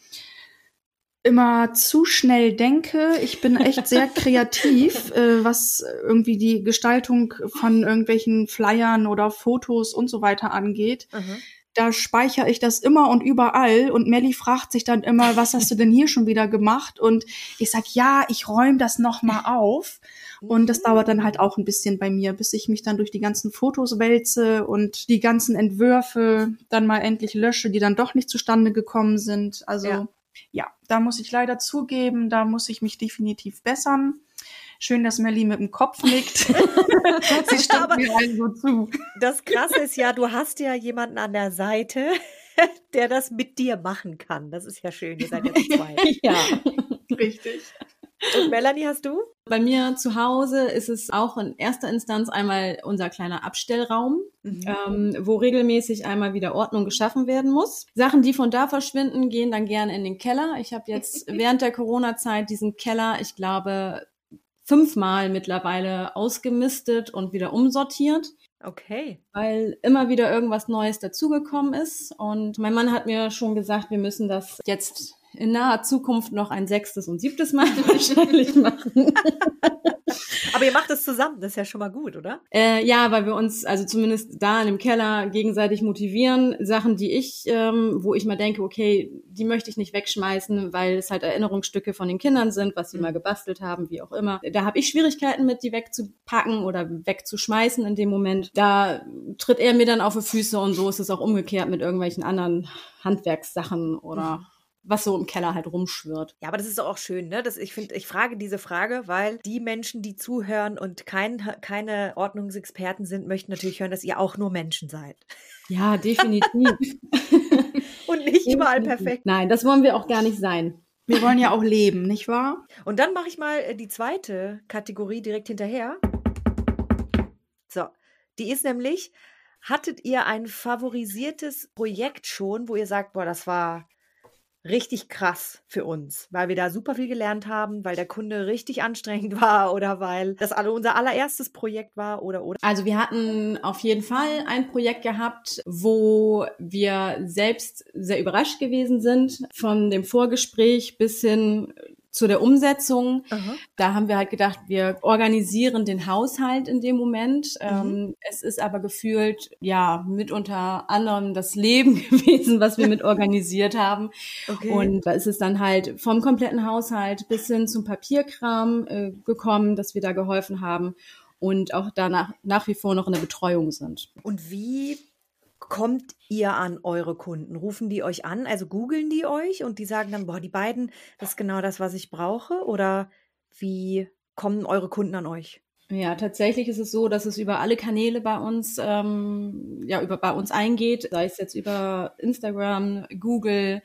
[SPEAKER 4] immer zu schnell denke. Ich bin echt sehr kreativ, äh, was irgendwie die Gestaltung von irgendwelchen Flyern oder Fotos und so weiter angeht. Mhm. Da speichere ich das immer und überall und Melly fragt sich dann immer, was hast du denn hier schon wieder gemacht? Und ich sag, ja, ich räume das nochmal auf. Und das dauert dann halt auch ein bisschen bei mir, bis ich mich dann durch die ganzen Fotos wälze und die ganzen Entwürfe dann mal endlich lösche, die dann doch nicht zustande gekommen sind. Also ja ja, da muss ich leider zugeben, da muss ich mich definitiv bessern. Schön, dass Melly mit dem Kopf nickt. Sie
[SPEAKER 1] stimmt mir allen so zu. Das Krasse ist ja, du hast ja jemanden an der Seite, der das mit dir machen kann. Das ist ja schön, ihr seid ja zwei.
[SPEAKER 4] ja, richtig.
[SPEAKER 1] Und Melanie, hast du?
[SPEAKER 2] Bei mir zu Hause ist es auch in erster Instanz einmal unser kleiner Abstellraum, mhm. ähm, wo regelmäßig einmal wieder Ordnung geschaffen werden muss. Sachen, die von da verschwinden, gehen dann gerne in den Keller. Ich habe jetzt während der Corona-Zeit diesen Keller, ich glaube, fünfmal mittlerweile ausgemistet und wieder umsortiert.
[SPEAKER 1] Okay.
[SPEAKER 2] Weil immer wieder irgendwas Neues dazugekommen ist. Und mein Mann hat mir schon gesagt, wir müssen das jetzt in naher Zukunft noch ein sechstes und siebtes Mal wahrscheinlich machen.
[SPEAKER 1] Aber ihr macht es zusammen, das ist ja schon mal gut, oder?
[SPEAKER 2] Äh, ja, weil wir uns also zumindest da in dem Keller gegenseitig motivieren. Sachen, die ich, ähm, wo ich mal denke, okay, die möchte ich nicht wegschmeißen, weil es halt Erinnerungsstücke von den Kindern sind, was sie mhm. mal gebastelt haben, wie auch immer. Da habe ich Schwierigkeiten mit, die wegzupacken oder wegzuschmeißen in dem Moment. Da tritt er mir dann auf die Füße und so ist es auch umgekehrt mit irgendwelchen anderen Handwerkssachen oder mhm was so im Keller halt rumschwirrt.
[SPEAKER 1] Ja, aber das ist auch schön, ne? Das, ich finde, ich frage diese Frage, weil die Menschen, die zuhören und kein, keine Ordnungsexperten sind, möchten natürlich hören, dass ihr auch nur Menschen seid.
[SPEAKER 2] Ja, definitiv.
[SPEAKER 1] und nicht überall perfekt.
[SPEAKER 2] Nein, das wollen wir auch gar nicht sein.
[SPEAKER 4] Wir wollen ja auch leben, nicht wahr?
[SPEAKER 1] Und dann mache ich mal äh, die zweite Kategorie direkt hinterher. So, die ist nämlich, hattet ihr ein favorisiertes Projekt schon, wo ihr sagt, boah, das war richtig krass für uns, weil wir da super viel gelernt haben, weil der Kunde richtig anstrengend war oder weil das alle unser allererstes Projekt war oder oder.
[SPEAKER 2] Also wir hatten auf jeden Fall ein Projekt gehabt, wo wir selbst sehr überrascht gewesen sind von dem Vorgespräch bis hin zu der Umsetzung, Aha. da haben wir halt gedacht, wir organisieren den Haushalt in dem Moment. Mhm. Ähm, es ist aber gefühlt, ja, mit unter anderem das Leben gewesen, was wir mit organisiert haben. Okay. Und da ist es dann halt vom kompletten Haushalt bis hin zum Papierkram äh, gekommen, dass wir da geholfen haben und auch danach nach wie vor noch in der Betreuung sind.
[SPEAKER 1] Und wie kommt ihr an eure Kunden? Rufen die euch an? Also googeln die euch und die sagen dann, boah, die beiden, das ist genau das, was ich brauche? Oder wie kommen eure Kunden an euch?
[SPEAKER 2] Ja, tatsächlich ist es so, dass es über alle Kanäle bei uns, ähm, ja, über bei uns eingeht, sei es jetzt über Instagram, Google,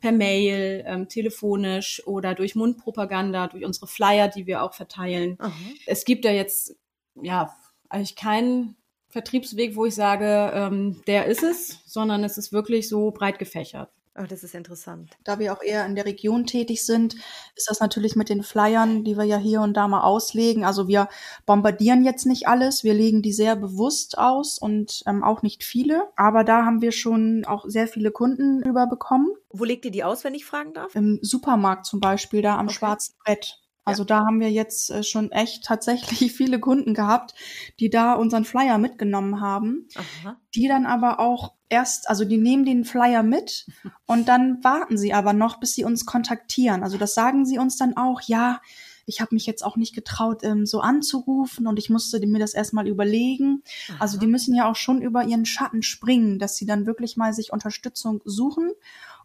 [SPEAKER 2] per Mail, ähm, telefonisch oder durch Mundpropaganda, durch unsere Flyer, die wir auch verteilen. Aha. Es gibt ja jetzt ja eigentlich keinen Vertriebsweg, wo ich sage, ähm, der ist es, sondern es ist wirklich so breit gefächert.
[SPEAKER 1] Oh, das ist interessant.
[SPEAKER 4] Da wir auch eher in der Region tätig sind, ist das natürlich mit den Flyern, die wir ja hier und da mal auslegen. Also wir bombardieren jetzt nicht alles, wir legen die sehr bewusst aus und ähm, auch nicht viele. Aber da haben wir schon auch sehr viele Kunden überbekommen.
[SPEAKER 1] Wo legt ihr die aus, wenn ich fragen darf?
[SPEAKER 4] Im Supermarkt zum Beispiel, da am okay. Schwarzen Brett. Also ja. da haben wir jetzt äh, schon echt tatsächlich viele Kunden gehabt, die da unseren Flyer mitgenommen haben, Aha. die dann aber auch erst, also die nehmen den Flyer mit und dann warten sie aber noch, bis sie uns kontaktieren. Also das sagen sie uns dann auch, ja, ich habe mich jetzt auch nicht getraut, ähm, so anzurufen und ich musste mir das erstmal überlegen. Aha. Also die müssen ja auch schon über ihren Schatten springen, dass sie dann wirklich mal sich Unterstützung suchen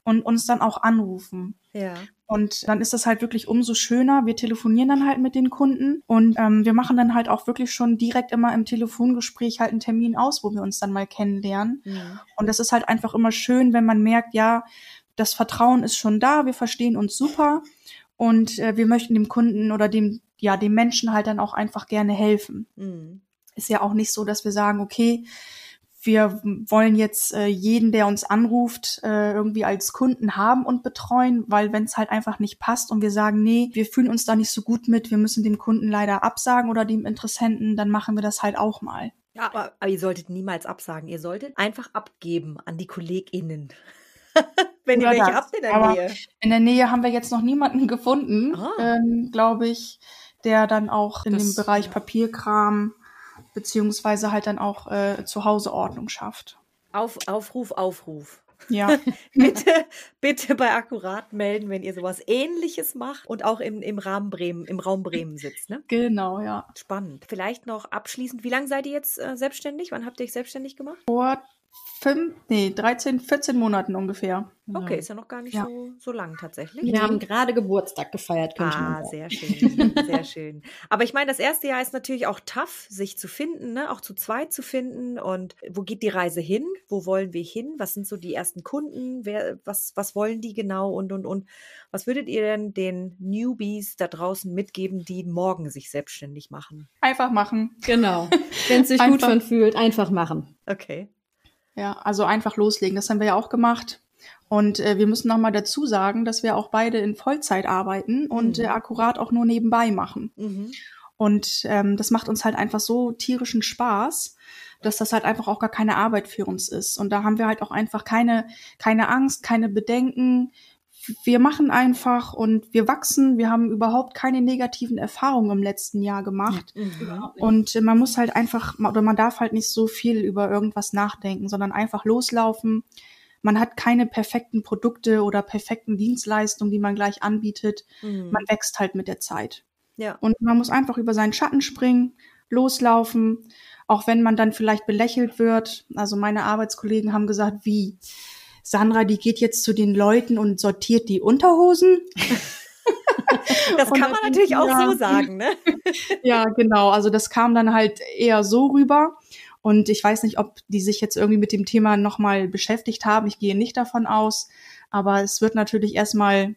[SPEAKER 4] und uns dann auch anrufen.
[SPEAKER 1] Ja.
[SPEAKER 4] Und dann ist das halt wirklich umso schöner. Wir telefonieren dann halt mit den Kunden und ähm, wir machen dann halt auch wirklich schon direkt immer im Telefongespräch halt einen Termin aus, wo wir uns dann mal kennenlernen. Ja. Und das ist halt einfach immer schön, wenn man merkt, ja, das Vertrauen ist schon da, wir verstehen uns super und äh, wir möchten dem Kunden oder dem, ja, dem Menschen halt dann auch einfach gerne helfen. Mhm. Ist ja auch nicht so, dass wir sagen, okay, wir wollen jetzt äh, jeden, der uns anruft, äh, irgendwie als Kunden haben und betreuen, weil wenn es halt einfach nicht passt und wir sagen, nee, wir fühlen uns da nicht so gut mit, wir müssen dem Kunden leider absagen oder dem Interessenten, dann machen wir das halt auch mal.
[SPEAKER 1] Ja, aber, aber ihr solltet niemals absagen. Ihr solltet einfach abgeben an die KollegInnen. wenn ihr welche habt in der aber Nähe.
[SPEAKER 4] In der Nähe haben wir jetzt noch niemanden gefunden, ah. ähm, glaube ich, der dann auch in das, dem Bereich ja. Papierkram beziehungsweise halt dann auch äh, zu Hause Ordnung schafft.
[SPEAKER 1] Auf, Aufruf, Aufruf.
[SPEAKER 4] Ja.
[SPEAKER 1] bitte, bitte bei Akkurat melden, wenn ihr sowas ähnliches macht und auch im, im Rahmen Bremen, im Raum Bremen sitzt, ne?
[SPEAKER 4] Genau, ja.
[SPEAKER 1] Spannend. Vielleicht noch abschließend, wie lange seid ihr jetzt äh, selbstständig? Wann habt ihr euch selbstständig gemacht?
[SPEAKER 4] Vor fünf, nee, 13, 14 Monaten ungefähr.
[SPEAKER 1] Okay, ist ja noch gar nicht ja. so, so lang tatsächlich.
[SPEAKER 2] Wir haben gerade Geburtstag gefeiert,
[SPEAKER 1] könnte ah, man sagen. sehr schön, sehr schön. Aber ich meine, das erste Jahr ist natürlich auch tough, sich zu finden, ne? auch zu zweit zu finden. Und wo geht die Reise hin? Wo wollen wir hin? Was sind so die ersten Kunden? Wer, was, was wollen die genau? Und, und, und. Was würdet ihr denn den Newbies da draußen mitgeben, die morgen sich selbstständig machen?
[SPEAKER 4] Einfach machen.
[SPEAKER 2] Genau. Wenn es sich gut von fühlt, einfach machen.
[SPEAKER 1] Okay.
[SPEAKER 4] Ja, also einfach loslegen. Das haben wir ja auch gemacht. Und äh, wir müssen nochmal dazu sagen, dass wir auch beide in Vollzeit arbeiten und mhm. äh, akkurat auch nur nebenbei machen. Mhm. Und ähm, das macht uns halt einfach so tierischen Spaß, dass das halt einfach auch gar keine Arbeit für uns ist. Und da haben wir halt auch einfach keine, keine Angst, keine Bedenken wir machen einfach und wir wachsen. Wir haben überhaupt keine negativen Erfahrungen im letzten Jahr gemacht. Mhm. Und man muss halt einfach, oder man darf halt nicht so viel über irgendwas nachdenken, sondern einfach loslaufen. Man hat keine perfekten Produkte oder perfekten Dienstleistungen, die man gleich anbietet. Mhm. Man wächst halt mit der Zeit.
[SPEAKER 1] Ja.
[SPEAKER 4] Und man muss einfach über seinen Schatten springen, loslaufen, auch wenn man dann vielleicht belächelt wird. Also meine Arbeitskollegen haben gesagt, wie? Sandra, die geht jetzt zu den Leuten und sortiert die Unterhosen.
[SPEAKER 1] das kann man natürlich auch ja, so sagen, ne?
[SPEAKER 4] ja, genau. Also das kam dann halt eher so rüber. Und ich weiß nicht, ob die sich jetzt irgendwie mit dem Thema nochmal beschäftigt haben. Ich gehe nicht davon aus. Aber es wird natürlich erstmal,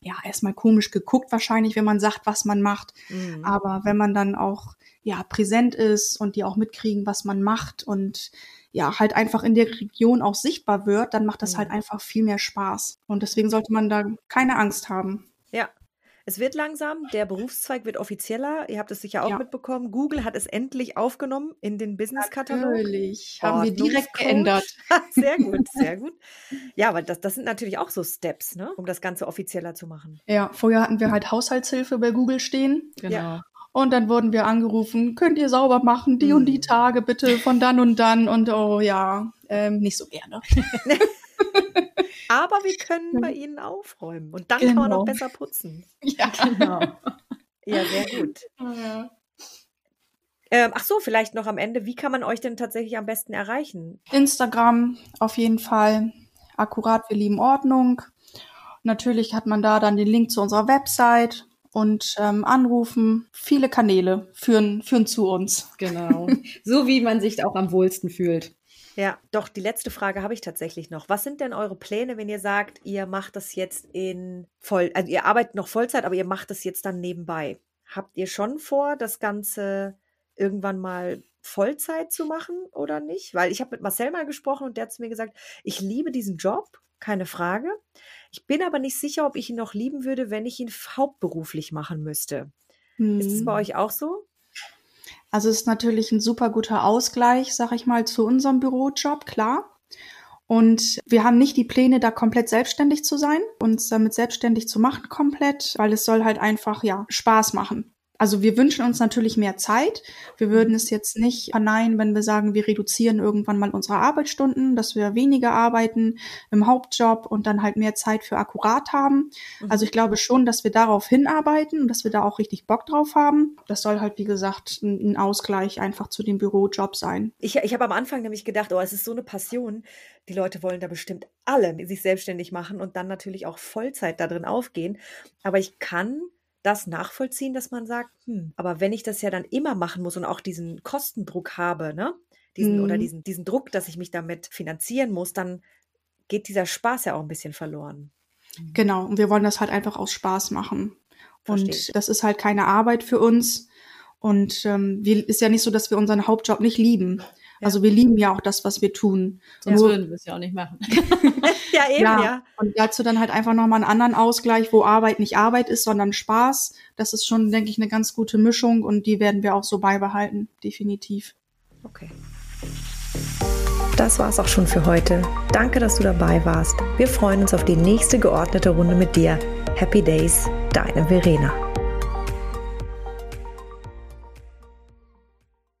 [SPEAKER 4] ja, erstmal komisch geguckt wahrscheinlich, wenn man sagt, was man macht. Mhm. Aber wenn man dann auch, ja, präsent ist und die auch mitkriegen, was man macht und ja, halt einfach in der Region auch sichtbar wird, dann macht das halt einfach viel mehr Spaß. Und deswegen sollte man da keine Angst haben.
[SPEAKER 1] Ja. Es wird langsam, der Berufszweig wird offizieller. Ihr habt es sicher auch ja. mitbekommen. Google hat es endlich aufgenommen in den Business-Katalog.
[SPEAKER 4] Natürlich, haben wir direkt geändert.
[SPEAKER 1] sehr gut, sehr gut. Ja, aber das, das sind natürlich auch so Steps, ne? um das Ganze offizieller zu machen.
[SPEAKER 4] Ja, vorher hatten wir halt Haushaltshilfe bei Google stehen.
[SPEAKER 1] Genau. Ja.
[SPEAKER 4] Und dann wurden wir angerufen, könnt ihr sauber machen, die mhm. und die hm. Tage bitte von dann und dann. Und oh ja, ähm, nicht so gerne.
[SPEAKER 1] Aber wir können bei Ihnen aufräumen. Und dann genau. kann man auch besser putzen.
[SPEAKER 4] Ja, genau.
[SPEAKER 1] ja, sehr gut. Ja. Ähm, ach so, vielleicht noch am Ende. Wie kann man euch denn tatsächlich am besten erreichen?
[SPEAKER 4] Instagram auf jeden Fall. Akkurat, wir lieben Ordnung. Natürlich hat man da dann den Link zu unserer Website und ähm, anrufen. Viele Kanäle führen, führen zu uns.
[SPEAKER 2] Genau. so wie man sich auch am wohlsten fühlt.
[SPEAKER 1] Ja, doch, die letzte Frage habe ich tatsächlich noch. Was sind denn eure Pläne, wenn ihr sagt, ihr macht das jetzt in voll, also ihr arbeitet noch Vollzeit, aber ihr macht das jetzt dann nebenbei? Habt ihr schon vor, das Ganze irgendwann mal Vollzeit zu machen oder nicht? Weil ich habe mit Marcel mal gesprochen und der hat zu mir gesagt, ich liebe diesen Job, keine Frage. Ich bin aber nicht sicher, ob ich ihn noch lieben würde, wenn ich ihn hauptberuflich machen müsste. Hm. Ist es bei euch auch so?
[SPEAKER 4] Also es ist natürlich ein super guter Ausgleich, sag ich mal, zu unserem Bürojob, klar. Und wir haben nicht die Pläne, da komplett selbstständig zu sein, uns damit selbstständig zu machen komplett, weil es soll halt einfach, ja, Spaß machen. Also wir wünschen uns natürlich mehr Zeit. Wir würden es jetzt nicht verneinen, wenn wir sagen, wir reduzieren irgendwann mal unsere Arbeitsstunden, dass wir weniger arbeiten im Hauptjob und dann halt mehr Zeit für akkurat haben. Mhm. Also ich glaube schon, dass wir darauf hinarbeiten und dass wir da auch richtig Bock drauf haben. Das soll halt, wie gesagt, ein Ausgleich einfach zu dem Bürojob sein.
[SPEAKER 1] Ich, ich habe am Anfang nämlich gedacht, oh, es ist so eine Passion. Die Leute wollen da bestimmt alle sich selbstständig machen und dann natürlich auch Vollzeit da drin aufgehen. Aber ich kann das nachvollziehen, dass man sagt, hm, aber wenn ich das ja dann immer machen muss und auch diesen Kostendruck habe, ne? Diesen mhm. oder diesen, diesen Druck, dass ich mich damit finanzieren muss, dann geht dieser Spaß ja auch ein bisschen verloren.
[SPEAKER 4] Genau, und wir wollen das halt einfach aus Spaß machen. Verstehe. Und das ist halt keine Arbeit für uns. Und ähm, wir, ist ja nicht so, dass wir unseren Hauptjob nicht lieben. Also wir lieben ja auch das, was wir tun.
[SPEAKER 2] Sonst Nur, würden wir es ja auch nicht machen.
[SPEAKER 1] ja, eben, ja. ja.
[SPEAKER 4] Und dazu dann halt einfach nochmal einen anderen Ausgleich, wo Arbeit nicht Arbeit ist, sondern Spaß. Das ist schon, denke ich, eine ganz gute Mischung und die werden wir auch so beibehalten, definitiv.
[SPEAKER 1] Okay.
[SPEAKER 3] Das war's auch schon für heute. Danke, dass du dabei warst. Wir freuen uns auf die nächste geordnete Runde mit dir. Happy Days, deine Verena.